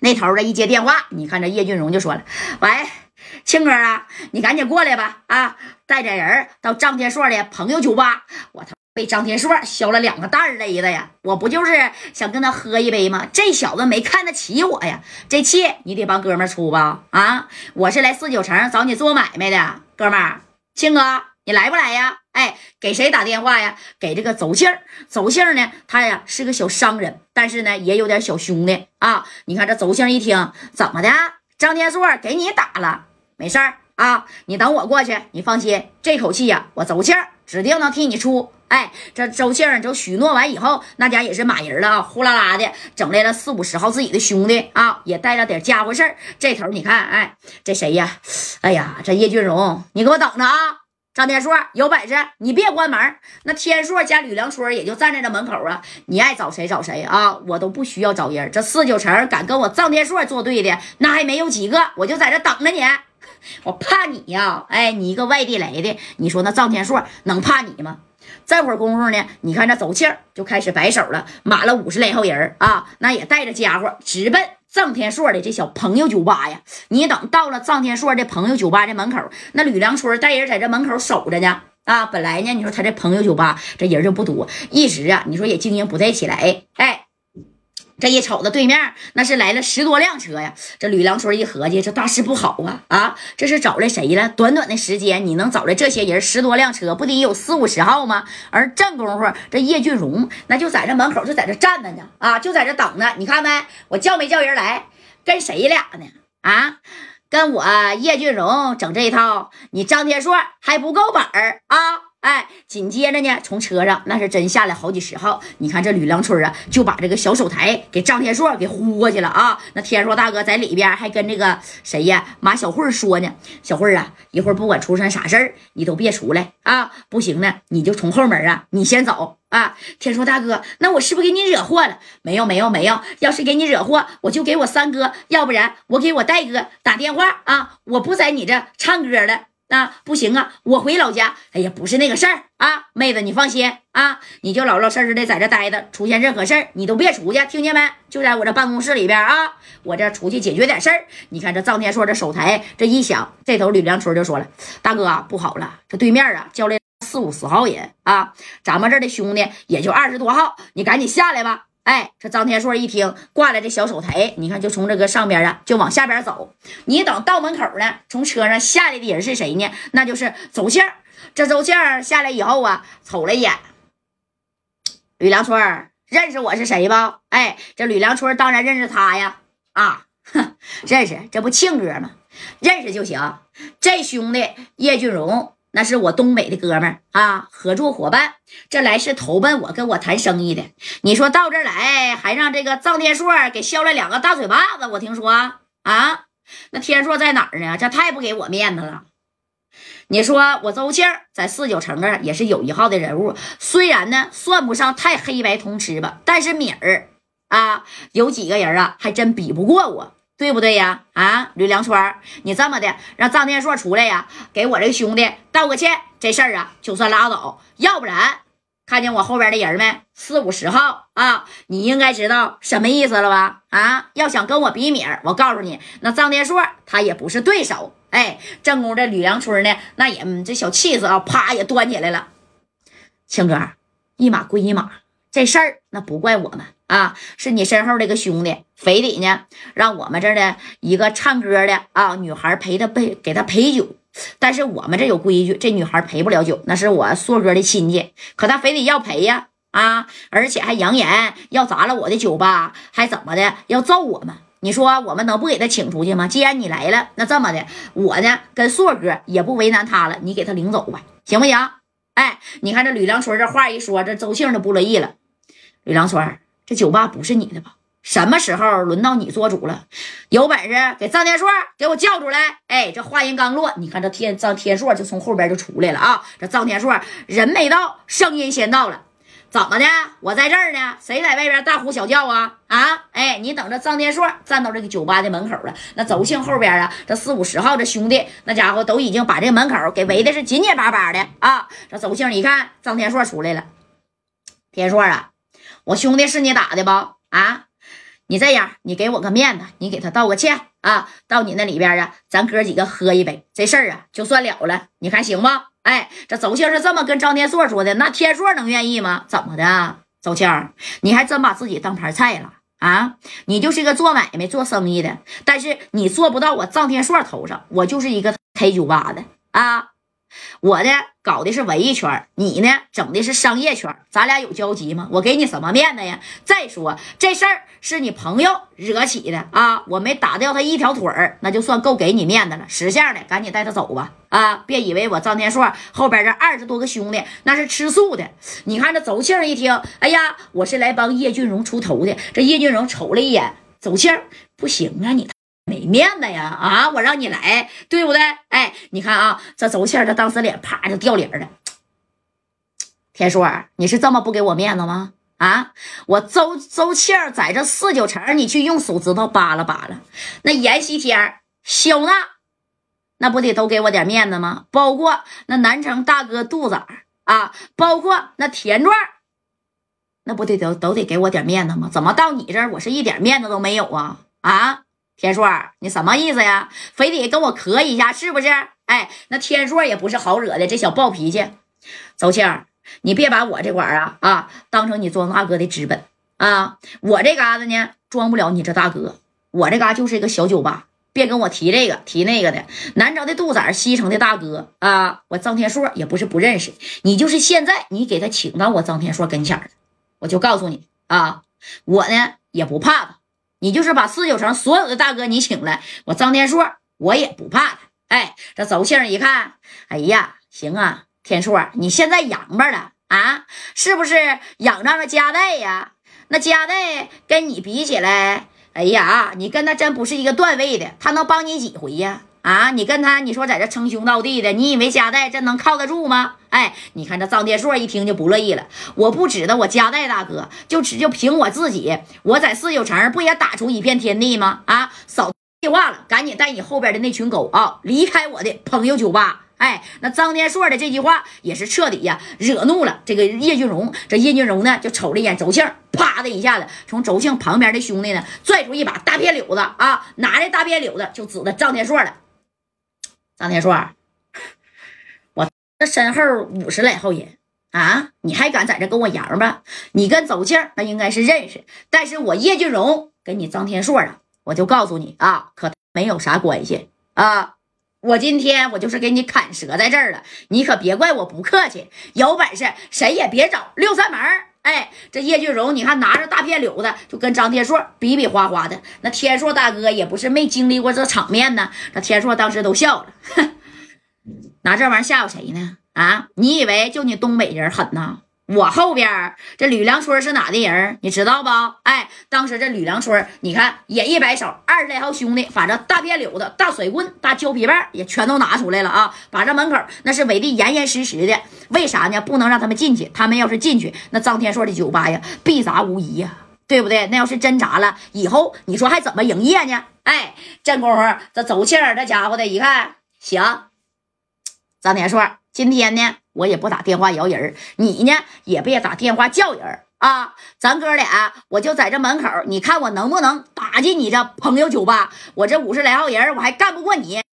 那头的一接电话，你看这叶俊荣就说了：“喂，庆哥啊，你赶紧过来吧！啊，带点人到张天硕的朋友酒吧。我他被张天硕削了两个蛋勒的呀！我不就是想跟他喝一杯吗？这小子没看得起我呀！这气你得帮哥们出吧！啊，我是来四九城找你做买卖的，哥们儿，庆哥，你来不来呀？哎，给谁打电话呀？给这个邹庆邹庆呢，他呀是个小商人，但是呢也有点小兄弟啊。你看这邹庆一听，怎么的？张天硕给你打了，没事儿啊，你等我过去。你放心，这口气呀，我邹庆指定能替你出。哎，这周庆就许诺完以后，那家也是满人了啊，呼啦啦的整来了四五十号自己的兄弟啊，也带了点家伙事儿。这头你看，哎，这谁呀？哎呀，这叶俊荣，你给我等着啊！张天硕有本事，你别关门。那天硕家吕梁春也就站在这门口啊。你爱找谁找谁啊，我都不需要找人。这四九城敢跟我张天硕作对的，那还没有几个，我就在这等着你。我怕你呀？哎，你一个外地来的，你说那张天硕能怕你吗？这会儿功夫呢，你看这走气儿就开始摆手了，满了五十来号人啊，那也带着家伙直奔。臧天硕的这小朋友酒吧呀，你等到了臧天硕的朋友酒吧这门口，那吕梁春带人在这门口守着呢。啊，本来呢，你说他这朋友酒吧这人就不多，一直啊，你说也经营不太起来。哎，这一瞅着对面那是来了十多辆车呀。这吕良春一合计，这大事不好啊！啊，这是找来谁了？短短的时间，你能找来这些人，十多辆车，不得有四五十号吗？而正功夫，这叶俊荣那就在这门口就在这站着呢。啊，就在这等着。你看没？我叫没叫人来？跟谁俩呢？啊，跟我叶俊荣整这一套，你张天硕还不够本儿啊！哎，紧接着呢，从车上那是真下来好几十号。你看这吕良春啊，就把这个小手台给张天硕给呼过去了啊！那天硕大哥在里边还跟这个谁呀马小慧说呢：“小慧啊，一会儿不管出现啥事儿，你都别出来啊！不行呢，你就从后门啊，你先走啊！”天硕大哥，那我是不是给你惹祸了？没有，没有，没有。要是给你惹祸，我就给我三哥，要不然我给我戴哥打电话啊！我不在你这唱歌了。那不行啊！我回老家。哎呀，不是那个事儿啊，妹子，你放心啊，你就老老实实的在这待着。出现任何事儿，你都别出去，听见没？就在我这办公室里边啊，我这出去解决点事儿。你看这臧天硕这手台这一响，这头吕良春就说了：“大哥，不好了，这对面啊叫来四五十号人啊，咱们这的兄弟也就二十多号，你赶紧下来吧。”哎，这张天硕一听挂了这小手台，你看就从这个上边啊，就往下边走。你等到门口呢，从车上下来的人是谁呢？那就是周庆。这周庆下来以后啊，瞅了一眼吕良春，认识我是谁吧？哎，这吕良春当然认识他呀。啊，哼，认识，这不庆哥吗？认识就行。这兄弟叶俊荣。那是我东北的哥们儿啊，合作伙伴，这来是投奔我，跟我谈生意的。你说到这儿来，还让这个臧天硕给削了两个大嘴巴子，我听说啊，那天硕在哪儿呢？这太不给我面子了。你说我周庆在四九城啊，也是有一号的人物，虽然呢算不上太黑白通吃吧，但是米儿啊，有几个人啊，还真比不过我。对不对呀？啊，吕良川，你这么的让张天硕出来呀，给我这个兄弟道个歉，这事儿啊就算拉倒。要不然，看见我后边的人没？四五十号啊，你应该知道什么意思了吧？啊，要想跟我比米，我告诉你，那张天硕他也不是对手。哎，正宫这吕良春呢，那也这小气势啊，啪也端起来了。庆哥，一码归一码，这事儿那不怪我们。啊，是你身后这个兄弟，非得呢让我们这儿的一个唱歌的啊女孩陪他陪给他陪酒，但是我们这有规矩，这女孩陪不了酒，那是我硕哥的亲戚，可他非得要陪呀啊，而且还扬言要砸了我的酒吧，还怎么的要揍我们？你说我们能不给他请出去吗？既然你来了，那这么的，我呢跟硕哥也不为难他了，你给他领走吧，行不行？哎，你看这吕良春这话一说，这周庆就不乐意了，吕良春。这酒吧不是你的吧？什么时候轮到你做主了？有本事给张天硕给我叫出来！哎，这话音刚落，你看这天张天硕就从后边就出来了啊！这张天硕人没到，声音先到了，怎么的？我在这儿呢，谁在外边大呼小叫啊？啊！哎，你等着，张天硕站到这个酒吧的门口了。那邹庆后边啊，这四五十号这兄弟，那家伙都已经把这门口给围的是紧紧巴巴的啊！这邹庆一看张天硕出来了，天硕啊！我兄弟是你打的不啊？你这样，你给我个面子，你给他道个歉啊，到你那里边啊，咱哥几个喝一杯，这事儿啊就算了了，你看行吗？哎，这邹庆是这么跟张天硕说的，那天硕能愿意吗？怎么的，邹庆，你还真把自己当盘菜了啊？你就是个做买卖、做生意的，但是你做不到我张天硕头上，我就是一个开酒吧的啊。我呢搞的是文艺圈，你呢整的是商业圈，咱俩有交集吗？我给你什么面子呀？再说这事儿是你朋友惹起的啊，我没打掉他一条腿儿，那就算够给你面子了。识相的，赶紧带他走吧！啊，别以为我张天硕后边这二十多个兄弟那是吃素的。你看这邹庆一听，哎呀，我是来帮叶俊荣出头的。这叶俊荣瞅了一眼邹庆，不行啊，你。没面子呀！啊，我让你来，对不对？哎，你看啊，这周倩她当时脸啪就掉脸了。田硕，你是这么不给我面子吗？啊，我周周倩在这四九城，你去用手指头扒拉扒拉。那阎锡天、肖娜，那不得都给我点面子吗？包括那南城大哥杜仔啊，包括那田壮，那不得都都得给我点面子吗？怎么到你这儿，我是一点面子都没有啊？啊？天硕，你什么意思呀？非得跟我磕一下是不是？哎，那天硕也不是好惹的，这小暴脾气。邹庆，你别把我这块啊啊当成你装大哥的资本啊！我这嘎子呢，装不了你这大哥。我这嘎就是一个小酒吧，别跟我提这个提那个的。南城的杜仔，西城的大哥啊，我张天硕也不是不认识。你就是现在你给他请到我张天硕跟前我就告诉你啊，我呢也不怕他。你就是把四九城所有的大哥你请来，我张天硕我也不怕他。哎，这邹庆一看，哎呀，行啊，天硕，你现在洋巴了啊？是不是仰仗着家代呀？那家代跟你比起来，哎呀，你跟他真不是一个段位的，他能帮你几回呀？啊，你跟他，你说在这称兄道弟的，你以为加代这能靠得住吗？哎，你看这张天硕一听就不乐意了。我不指的我加代大哥，就只就凭我自己，我在四九城不也打出一片天地吗？啊，少废话了，赶紧带你后边的那群狗啊离开我的朋友酒吧。哎，那张天硕的这句话也是彻底呀惹怒了这个叶俊荣。这叶俊荣呢就瞅了一眼周庆，啪的一下子从周庆旁边的兄弟呢拽出一把大片柳子啊，拿着大片柳子就指着张天硕了。张天硕，我这身后五十来号人啊，你还敢在这跟我扬吧？你跟邹庆那应该是认识，但是我叶俊荣跟你张天硕啊，我就告诉你啊，可没有啥关系啊。我今天我就是给你砍折在这儿了，你可别怪我不客气。有本事谁也别找六扇门。哎，这叶俊荣，你看拿着大片柳子就跟张天硕比比划划的。那天硕大哥也不是没经历过这场面呢。那天硕当时都笑了，哼，拿这玩意吓唬谁呢？啊，你以为就你东北人狠呢？我后边这吕梁春是哪的人？你知道不？哎，当时这吕梁春，你看也一摆手，二十来号兄弟，反正大片柳子、大甩棍、大胶皮棒也全都拿出来了啊！把这门口那是围的严严实实的。为啥呢？不能让他们进去。他们要是进去，那张天硕的酒吧呀，必砸无疑呀，对不对？那要是真砸了，以后你说还怎么营业呢？哎，这功夫，这走气儿，这家伙的一看，行，张天硕，今天呢？我也不打电话摇人你呢也别打电话叫人啊！咱哥俩，我就在这门口，你看我能不能打进你这朋友酒吧？我这五十来号人，我还干不过你。